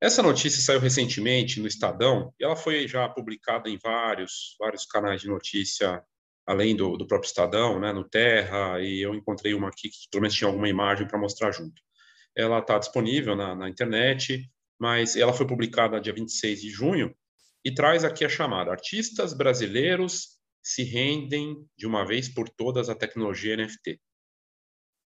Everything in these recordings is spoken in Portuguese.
Essa notícia saiu recentemente no Estadão e ela foi já publicada em vários, vários canais de notícia, além do, do próprio Estadão, né, no Terra, e eu encontrei uma aqui que pelo menos tinha alguma imagem para mostrar junto. Ela está disponível na, na internet, mas ela foi publicada dia 26 de junho e traz aqui a chamada Artistas brasileiros se rendem de uma vez por todas à tecnologia NFT.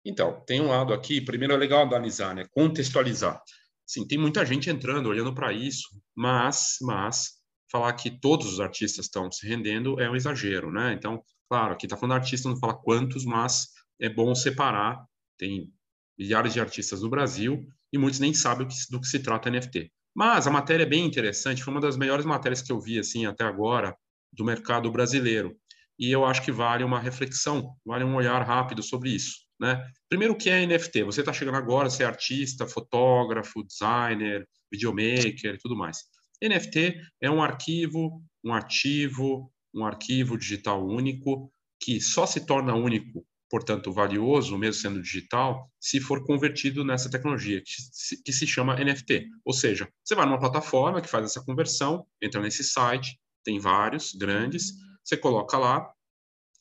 Então, tem um lado aqui, primeiro é legal analisar, né, contextualizar. Sim, tem muita gente entrando, olhando para isso, mas, mas falar que todos os artistas estão se rendendo é um exagero, né? Então, claro, aqui está falando artista, não fala quantos, mas é bom separar. Tem milhares de artistas no Brasil e muitos nem sabem do que se trata NFT. Mas a matéria é bem interessante, foi uma das melhores matérias que eu vi assim até agora do mercado brasileiro. E eu acho que vale uma reflexão, vale um olhar rápido sobre isso. Né? Primeiro, o que é NFT? Você está chegando agora, você é artista, fotógrafo, designer, videomaker e tudo mais. NFT é um arquivo, um ativo, um arquivo digital único que só se torna único, portanto valioso, mesmo sendo digital, se for convertido nessa tecnologia que se, chama NFT. Ou seja, você vai numa plataforma que faz essa conversão, entra nesse site, tem vários grandes, você coloca lá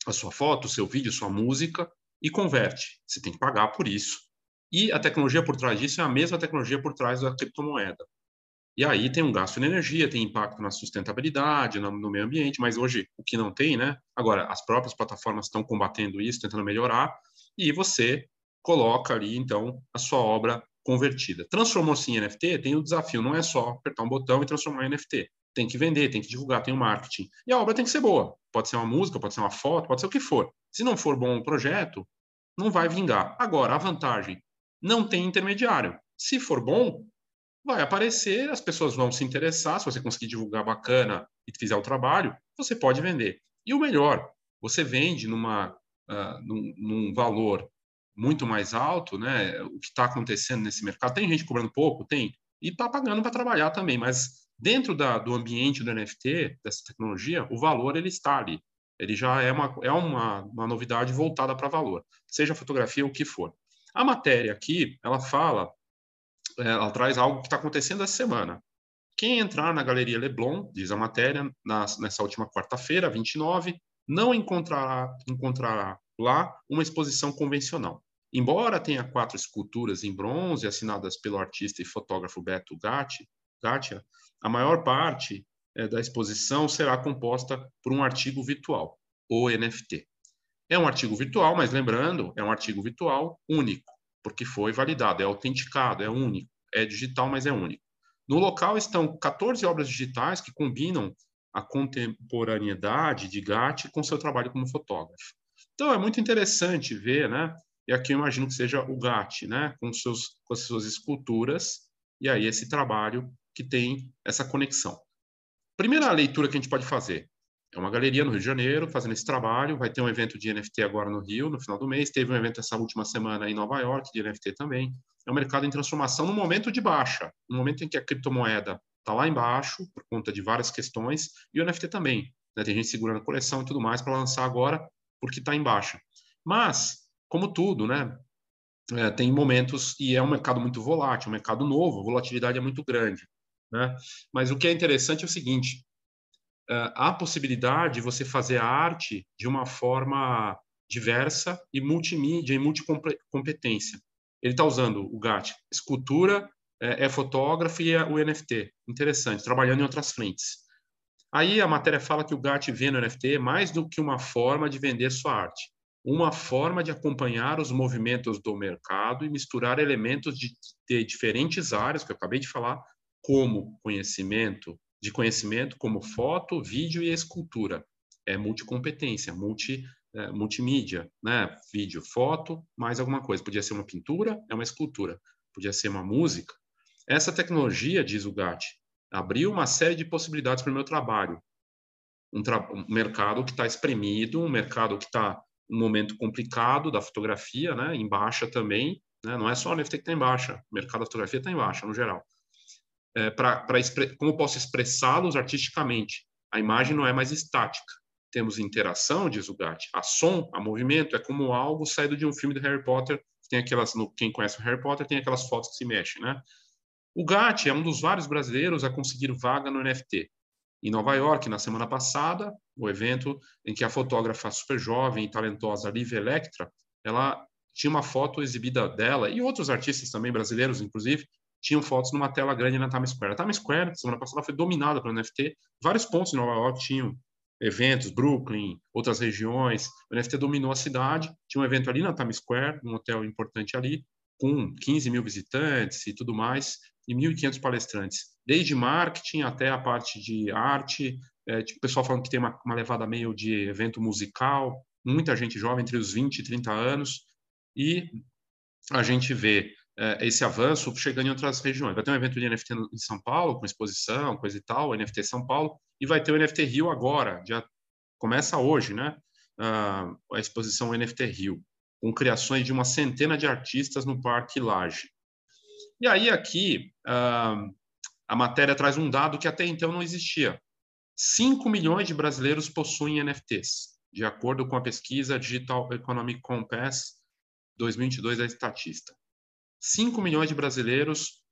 a sua foto, o seu vídeo, sua música e converte. Você tem que pagar por isso. E a tecnologia por trás disso é a mesma tecnologia por trás da criptomoeda. E aí tem um gasto de energia, tem impacto na sustentabilidade, no, meio ambiente, mas hoje o que não tem, né? Agora, as próprias plataformas estão combatendo isso, tentando melhorar, e você coloca ali, então, a sua obra convertida. Transformou-se em NFT, tem o desafio, não é só apertar um botão e transformar em NFT. Tem que vender, tem que divulgar, tem o marketing. E a obra tem que ser boa. Pode ser uma música, pode ser uma foto, pode ser o que for. Se não for bom o projeto, não vai vingar. Agora, a vantagem, não tem intermediário. Se for bom, vai aparecer, as pessoas vão se interessar, se você conseguir divulgar bacana e fizer o trabalho, você pode vender. E o melhor, você vende numa, uh, num, num, valor muito mais alto, né? O que está acontecendo nesse mercado. Tem gente cobrando pouco? Tem. E está pagando para trabalhar também, mas dentro da, do ambiente do NFT, dessa tecnologia, o valor ele está ali. Ele já é uma, é uma, uma novidade voltada para valor, seja fotografia ou o que for. A matéria aqui, ela fala é, ela traz algo que está acontecendo essa semana. Quem entrar na Galeria Leblon, diz a matéria, na, nessa última quarta-feira, 29, não encontrará, encontrará lá uma exposição convencional. Embora tenha quatro esculturas em bronze assinadas pelo artista e fotógrafo Beto Gatti, Gatia, a maior parte da exposição será composta por um artigo virtual, ou NFT. É um artigo virtual, mas lembrando, é um artigo virtual único porque foi validado, é autenticado, é único, é digital, mas é único. No local estão 14 obras digitais que combinam a contemporaneidade de Gatti com seu trabalho como fotógrafo. Então é muito interessante ver, né? E aqui eu imagino que seja o Gatti, né? Com, seus, com as suas esculturas, e aí esse trabalho que tem essa conexão. Primeira leitura que a gente pode fazer. É uma galeria no Rio de Janeiro fazendo esse trabalho. Vai ter um evento de NFT agora no Rio, no final do mês. Teve um evento essa última semana em Nova York de NFT também. É um mercado em transformação no momento de baixa, no momento em que a criptomoeda está lá embaixo, por conta de várias questões, e o NFT também. Né? Tem gente segurando a coleção e tudo mais para lançar agora, porque está em baixa. Mas, como tudo, né? É, tem momentos, e é um mercado muito volátil, um mercado novo, a volatilidade é muito grande. Né? Mas o que é interessante é o seguinte: há possibilidade de você fazer a arte de uma forma diversa e multimídia e multicompetência. Ele está usando o GAT, escultura, é, é fotógrafo e é o NFT. Interessante, trabalhando em outras frentes. Aí a matéria fala que o GAT vê no NFT mais do que uma forma de vender sua arte, uma forma de acompanhar os movimentos do mercado e misturar elementos de, de diferentes áreas, que eu acabei de falar, como conhecimento, de conhecimento como foto, vídeo e escultura. É multicompetência, multi, é, multimídia, né? Vídeo, foto, mais alguma coisa. Podia ser uma pintura, é uma escultura. Podia ser uma música. Essa tecnologia, diz o Gatti, abriu uma série de possibilidades para o meu trabalho. Um, tra um mercado que está espremido, um mercado que está um momento complicado da fotografia, né? Em baixa também, né? Não é só o NFT que está em baixa, o mercado da fotografia está em baixa, no geral é, como posso expressá-los artisticamente. A imagem não é mais estática. Temos interação, diz o Gatti. A som, a movimento, é como algo saído de um filme do Harry Potter. Tem aquelas, no, quem conhece o Harry Potter, tem aquelas fotos que se mexem, né? O GAT é um dos vários brasileiros a conseguir vaga no NFT. Em Nova York, na semana passada, o evento em que a fotógrafa super jovem e talentosa Liv Electra, ela tinha uma foto exibida dela e outros artistas também brasileiros, inclusive, tinham fotos numa tela grande na Times Square. A Times Square, semana passada, foi dominada pelo NFT. Vários pontos em Nova York tinham eventos, Brooklyn, outras regiões. O NFT dominou a cidade. Tinha um evento ali na Times Square, um hotel importante ali, com 15 mil visitantes e tudo mais, e 1.500 palestrantes, desde marketing até a parte de arte, é, tipo, o pessoal falando que tem uma, uma levada meio de evento musical, muita gente jovem, entre os 20 e 30 anos, e a gente vê é, esse avanço chegando em outras regiões. Vai ter um evento de NFT em São Paulo, com exposição, coisa e tal, NFT São Paulo, e vai ter o NFT Rio agora, já começa hoje, né? Uh, a exposição NFT Rio com criações de uma centena de artistas no Parque Laje. E aí aqui uh, a matéria traz um dado que até então não existia. 5 milhões de brasileiros possuem NFTs, de acordo com a pesquisa Digital Economic Compass 2022 da Estatista. 5 milhões de brasileiros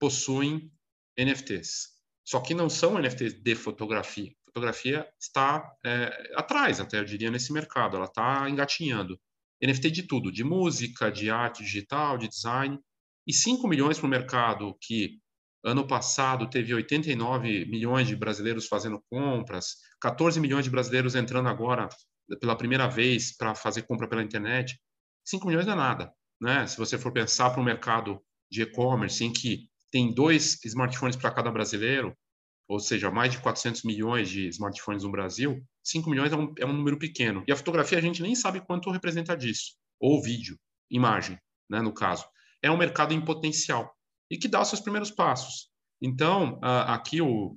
possuem NFTs. Só que não são NFTs de fotografia. Fotografia está é, atrás, até eu diria, nesse mercado. Ela está engatinhando. NFT de tudo, de música, de arte digital, de design, e 5 milhões para o mercado que ano passado teve 89 milhões de brasileiros fazendo compras, 14 milhões de brasileiros entrando agora pela primeira vez para fazer compra pela internet. 5 milhões não é nada, né? Se você for pensar para o mercado de e-commerce em que tem dois smartphones para cada brasileiro, ou seja, mais de 400 milhões de smartphones no Brasil, 5 milhões é um, é um número pequeno. E a fotografia a gente nem sabe quanto representa disso. Ou vídeo, imagem, né, no caso. É um mercado em potencial e que dá os seus primeiros passos. Então, aqui o,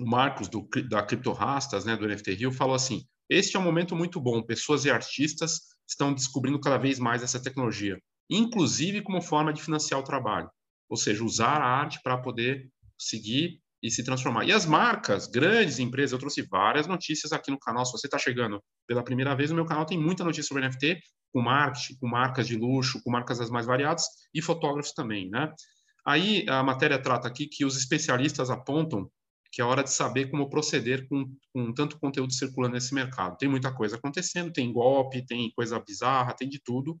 o Marcos do, da CryptoRastas, né, do NFT Rio, falou assim: este é um momento muito bom. Pessoas e artistas estão descobrindo cada vez mais essa tecnologia, inclusive como forma de financiar o trabalho. Ou seja, usar a arte para poder seguir e se transformar. E as marcas, grandes empresas, eu trouxe várias notícias aqui no canal. Se você está chegando pela primeira vez, no meu canal tem muita notícia sobre NFT, com marketing, com marcas de luxo, com marcas das mais variadas e fotógrafos também, né? Aí a matéria trata aqui que os especialistas apontam que é hora de saber como proceder com, com tanto conteúdo circulando nesse mercado. Tem muita coisa acontecendo, tem golpe, tem coisa bizarra, tem de tudo.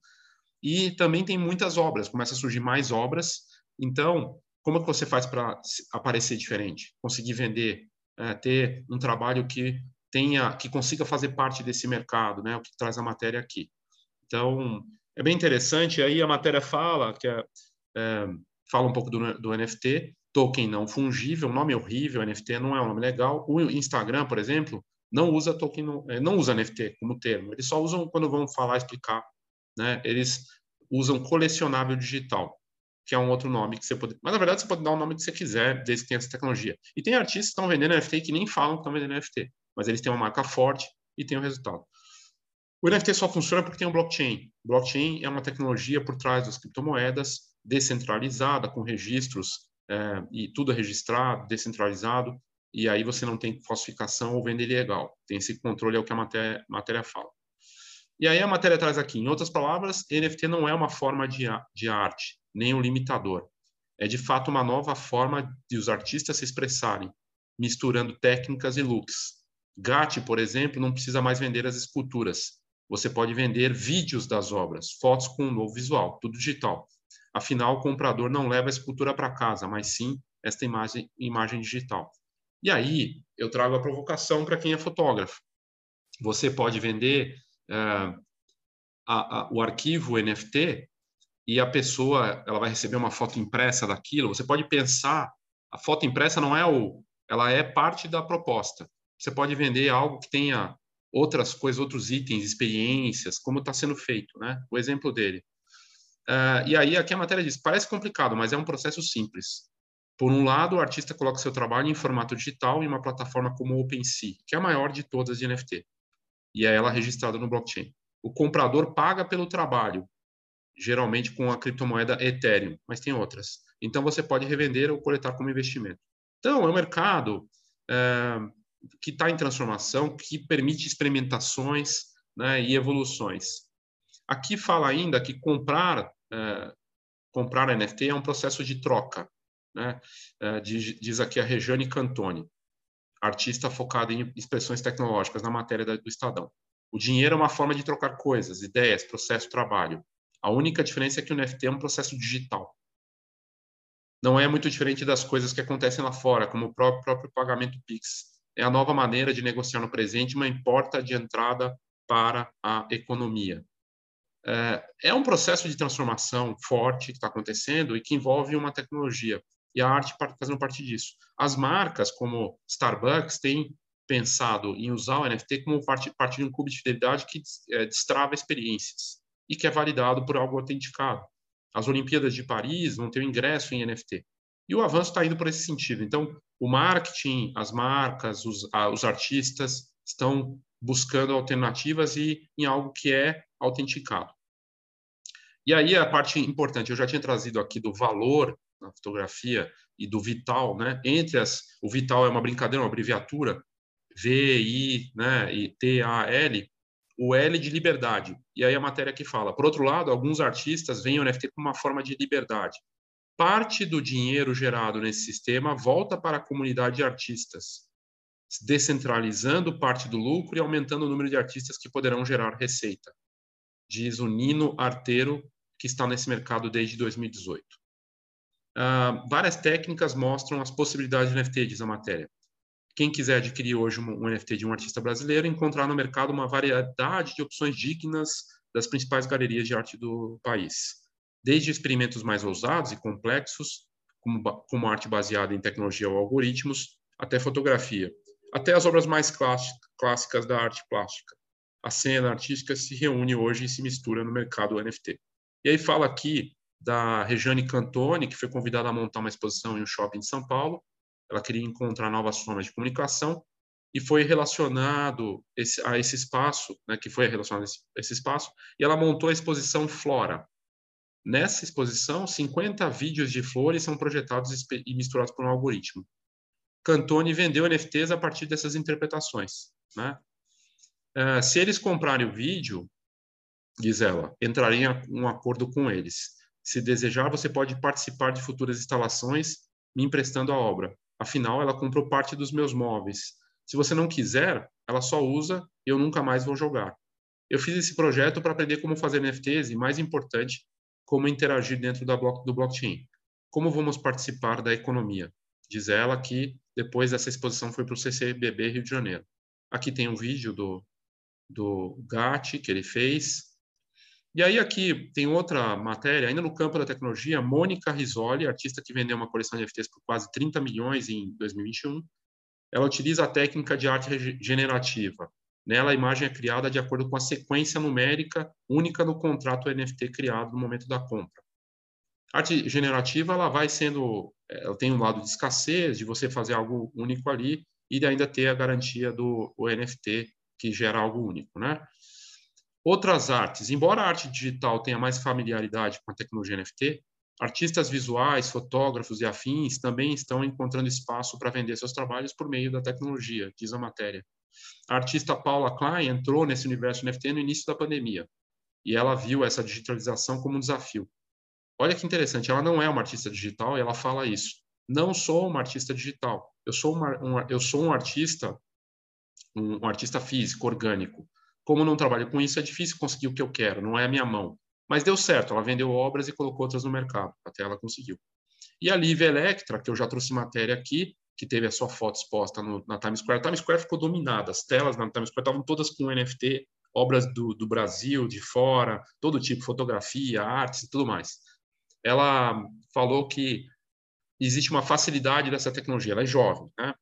E também tem muitas obras, começa a surgir mais obras. Então, como é que você faz para aparecer diferente? Conseguir vender, é, ter um trabalho que tenha, que consiga fazer parte desse mercado, né? O que traz a matéria aqui. Então, é bem interessante. Aí a matéria fala que é, é, fala um pouco do, do NFT, token não fungível, nome horrível, NFT não é um nome legal. O Instagram, por exemplo, não usa token, é, não usa NFT como termo. Eles só usam quando vão falar, explicar, né? Eles usam colecionável digital que é um outro nome que você pode. Mas na verdade você pode dar o nome que você quiser, desde que tenha essa tecnologia. E tem artistas que estão vendendo NFT que nem falam que estão vendendo NFT, mas eles têm uma marca forte e têm o um resultado. O NFT só funciona porque tem um blockchain. Blockchain é uma tecnologia por trás das criptomoedas, descentralizada, com registros é, e tudo é registrado, descentralizado, e aí você não tem falsificação ou venda ilegal. Tem esse controle, é o que a matéria, matéria fala. E aí a matéria traz aqui, em outras palavras, NFT não é uma forma de, de arte, nem um limitador. É de fato uma nova forma de os artistas se expressarem, misturando técnicas e looks. Gatti, por exemplo, não precisa mais vender as esculturas. Você pode vender vídeos das obras, fotos com um novo visual, tudo digital. Afinal, o comprador não leva a escultura para casa, mas sim esta imagem, imagem digital. E aí, eu trago a provocação para quem é fotógrafo. Você pode vender uh, a, a, o arquivo NFT e a pessoa ela vai receber uma foto impressa daquilo, você pode pensar, a foto impressa não é o, ela é parte da proposta. Você pode vender algo que tenha outras coisas, outros itens, experiências, como está sendo feito, né? O exemplo dele. Uh, e aí aqui a matéria diz, parece complicado, mas é um processo simples. Por um lado, o artista coloca seu trabalho em formato digital em uma plataforma como o OpenSea, que é a maior de todas de NFT, e é ela registrada no blockchain. O comprador paga pelo trabalho, geralmente com a criptomoeda Ethereum, mas tem outras. Então você pode revender ou coletar como investimento. Então é um mercado é, que está em transformação, que permite experimentações né, e evoluções. Aqui fala ainda que comprar é, comprar NFT é um processo de troca. Né? É, diz, diz aqui a Regiane Cantoni, artista focada em expressões tecnológicas na matéria do Estadão. O dinheiro é uma forma de trocar coisas, ideias, processo, trabalho. A única diferença é que o NFT é um processo digital. Não é muito diferente das coisas que acontecem lá fora, como o próprio, próprio pagamento Pix. É a nova maneira de negociar no presente uma porta de entrada para a economia. É, é um processo de transformação forte que está acontecendo e que envolve uma tecnologia. E a arte fazendo parte disso. As marcas, como Starbucks, têm pensado em usar o NFT como parte, parte de um cubo de fidelidade que é, destrava experiências e que é validado por algo autenticado. As Olimpíadas de Paris vão ter um ingresso em NFT. E o avanço está indo por esse sentido. Então, o marketing, as marcas, os, a, os artistas estão buscando alternativas e em algo que é autenticado. E aí a parte importante, eu já tinha trazido aqui do valor na fotografia e do vital, né? Entre as, o vital é uma brincadeira, uma abreviatura, V, I, né? E T, A, L, o L de liberdade. E aí a matéria que fala. Por outro lado, alguns artistas veem o NFT como uma forma de liberdade. Parte do dinheiro gerado nesse sistema volta para a comunidade de artistas, descentralizando parte do lucro e aumentando o número de artistas que poderão gerar receita, diz o Nino Arteiro, que está nesse mercado desde 2018. Uh, ah, várias técnicas mostram as possibilidades de NFT, diz a matéria. Quem quiser adquirir hoje um, NFT de um artista brasileiro, encontrar no mercado uma variedade de opções dignas das principais galerias de arte do país. Desde experimentos mais ousados e complexos, como, como arte baseada em tecnologia ou algoritmos, até fotografia, até as obras mais clássicas da arte plástica. A cena artística se reúne hoje e se mistura no mercado NFT. E aí fala aqui da Regiane Cantoni, que foi convidada a montar uma exposição em um shopping de São Paulo. Ela queria encontrar novas formas de comunicação e foi relacionado esse, a esse espaço, né, que foi relacionado a esse, a esse espaço, e ela montou a exposição Flora. Nessa exposição, 50 vídeos de flores são projetados e misturados por um algoritmo. Cantoni vendeu NFTs a partir dessas interpretações. Né? Uh, se eles comprarem o vídeo, diz ela, entrarei em um acordo com eles. Se desejar, você pode participar de futuras instalações me emprestando a obra. Afinal, ela comprou parte dos meus móveis. Se você não quiser, ela só usa e eu nunca mais vou jogar. Eu fiz esse projeto para aprender como fazer NFTs e, mais importante, como interagir dentro do blockchain. Como vamos participar da economia? Diz ela que depois dessa exposição foi para o CCBB Rio de Janeiro. Aqui tem um vídeo do, do GAT que ele fez. E aí aqui tem outra matéria, ainda no campo da tecnologia, Mônica Risoli, artista que vendeu uma coleção de NFTs por quase 30 milhões em 2021. Ela utiliza a técnica de arte regenerativa. Nela, a imagem é criada de acordo com a sequência numérica única no contrato NFT criado no momento da compra. A arte generativa ela vai sendo ela tem um lado de escassez, de você fazer algo único ali e ainda ter a garantia do NFT que gera algo único, né? Outras artes, embora a arte digital tenha mais familiaridade com a tecnologia NFT, artistas visuais, fotógrafos e afins também estão encontrando espaço para vender seus trabalhos por meio da tecnologia, diz a matéria. A artista Paula Klein entrou nesse universo NFT no início da pandemia e ela viu essa digitalização como um desafio. Olha que interessante, ela não é uma artista digital e ela fala isso. Não sou uma artista digital. Eu sou, uma, um, eu sou um artista, um, artista físico, orgânico. Como não trabalho com isso, é difícil conseguir o que eu quero, não é a minha mão. Mas deu certo, ela vendeu obras e colocou outras no mercado, até ela conseguiu. E a Liv Electra, que eu já trouxe matéria aqui, que teve a sua foto exposta no, na Times Square. A Times Square ficou dominada, as telas na Times Square estavam todas com NFT, obras do, do Brasil, de fora, todo tipo, fotografia, artes e tudo mais ela falou que existe uma facilidade dessa tecnologia, ela é jovem, né?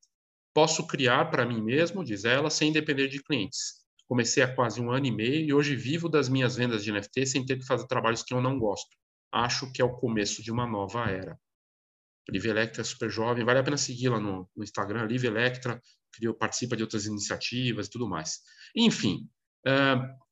Posso criar para mim mesmo, diz ela, sem depender de clientes. Comecei há quase um ano e meio e hoje vivo das minhas vendas de NFT sem ter que fazer trabalhos que eu não gosto. Acho que é o começo de uma nova era. Liv Electra é super jovem, vale a pena segui-la no, no, Instagram, Liv Electra, criou, participa de outras iniciativas e tudo mais. Enfim, uh,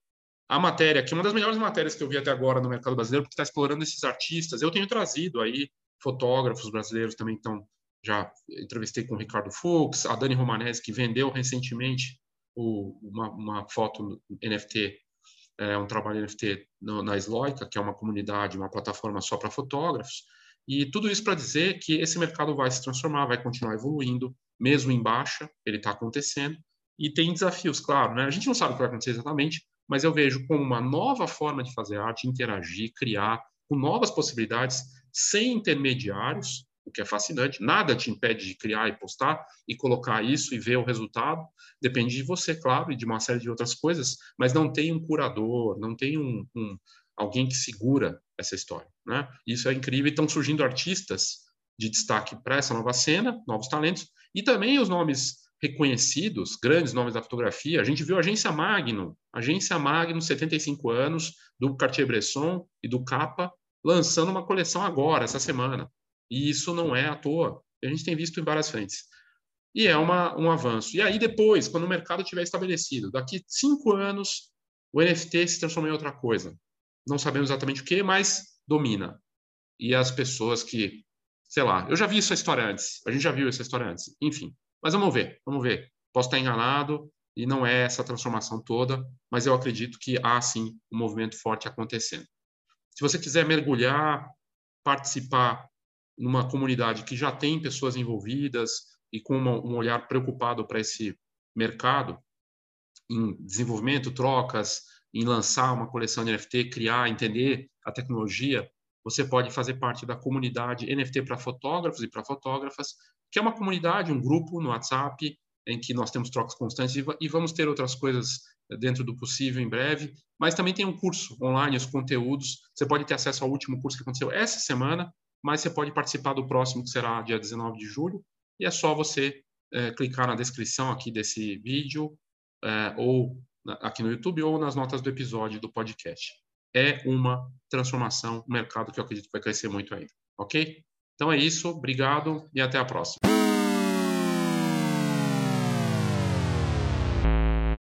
a matéria, que é uma das melhores matérias que eu vi até agora no mercado brasileiro, porque está explorando esses artistas. Eu tenho trazido aí fotógrafos brasileiros também estão já entrevistei com o Ricardo Fux, a Dani Romanese, que vendeu recentemente o, uma, uma, foto NFT, é, um trabalho NFT no, na Sloica, que é uma comunidade, uma plataforma só para fotógrafos. E tudo isso para dizer que esse mercado vai se transformar, vai continuar evoluindo, mesmo em baixa, ele está acontecendo. E tem desafios, claro, né? A gente não sabe o que vai acontecer exatamente, mas eu vejo como uma nova forma de fazer arte, interagir, criar, com novas possibilidades, sem intermediários, o que é fascinante. Nada te impede de criar e postar e colocar isso e ver o resultado. Depende de você, claro, e de uma série de outras coisas, mas não tem um curador, não tem um, um alguém que segura essa história. Né? Isso é incrível. Estão surgindo artistas de destaque para essa nova cena, novos talentos, e também os nomes reconhecidos, grandes nomes da fotografia. A gente viu a Agência Magnum, Agência Magnum, 75 anos, do Cartier-Bresson e do Capa, lançando uma coleção agora, essa semana. E isso não é à toa. A gente tem visto em várias frentes. E é uma, um avanço. E aí, depois, quando o mercado estiver estabelecido, daqui cinco anos, o NFT se transforma em outra coisa. Não sabemos exatamente o que, mas domina. E as pessoas que, sei lá, eu já vi essa história antes, a gente já viu essa história antes, enfim. Mas vamos ver, vamos ver. Posso estar enganado e não é essa transformação toda, mas eu acredito que há sim um movimento forte acontecendo. Se você quiser mergulhar, participar numa comunidade que já tem pessoas envolvidas e com uma, um olhar preocupado para esse mercado, em desenvolvimento, trocas, em lançar uma coleção de NFT, criar, entender a tecnologia, você pode fazer parte da comunidade NFT para fotógrafos e para fotógrafas, que é uma comunidade, um grupo no WhatsApp, em que nós temos trocas constantes e vamos ter outras coisas dentro do possível em breve. Mas também tem um curso online, os conteúdos. Você pode ter acesso ao último curso que aconteceu essa semana, mas você pode participar do próximo, que será dia 19 de julho, e é só você é, clicar na descrição aqui desse vídeo, é, ou aqui no YouTube, ou nas notas do episódio do podcast. É uma transformação, um mercado que eu acredito que vai crescer muito ainda, ok? Então é isso, obrigado e até a próxima.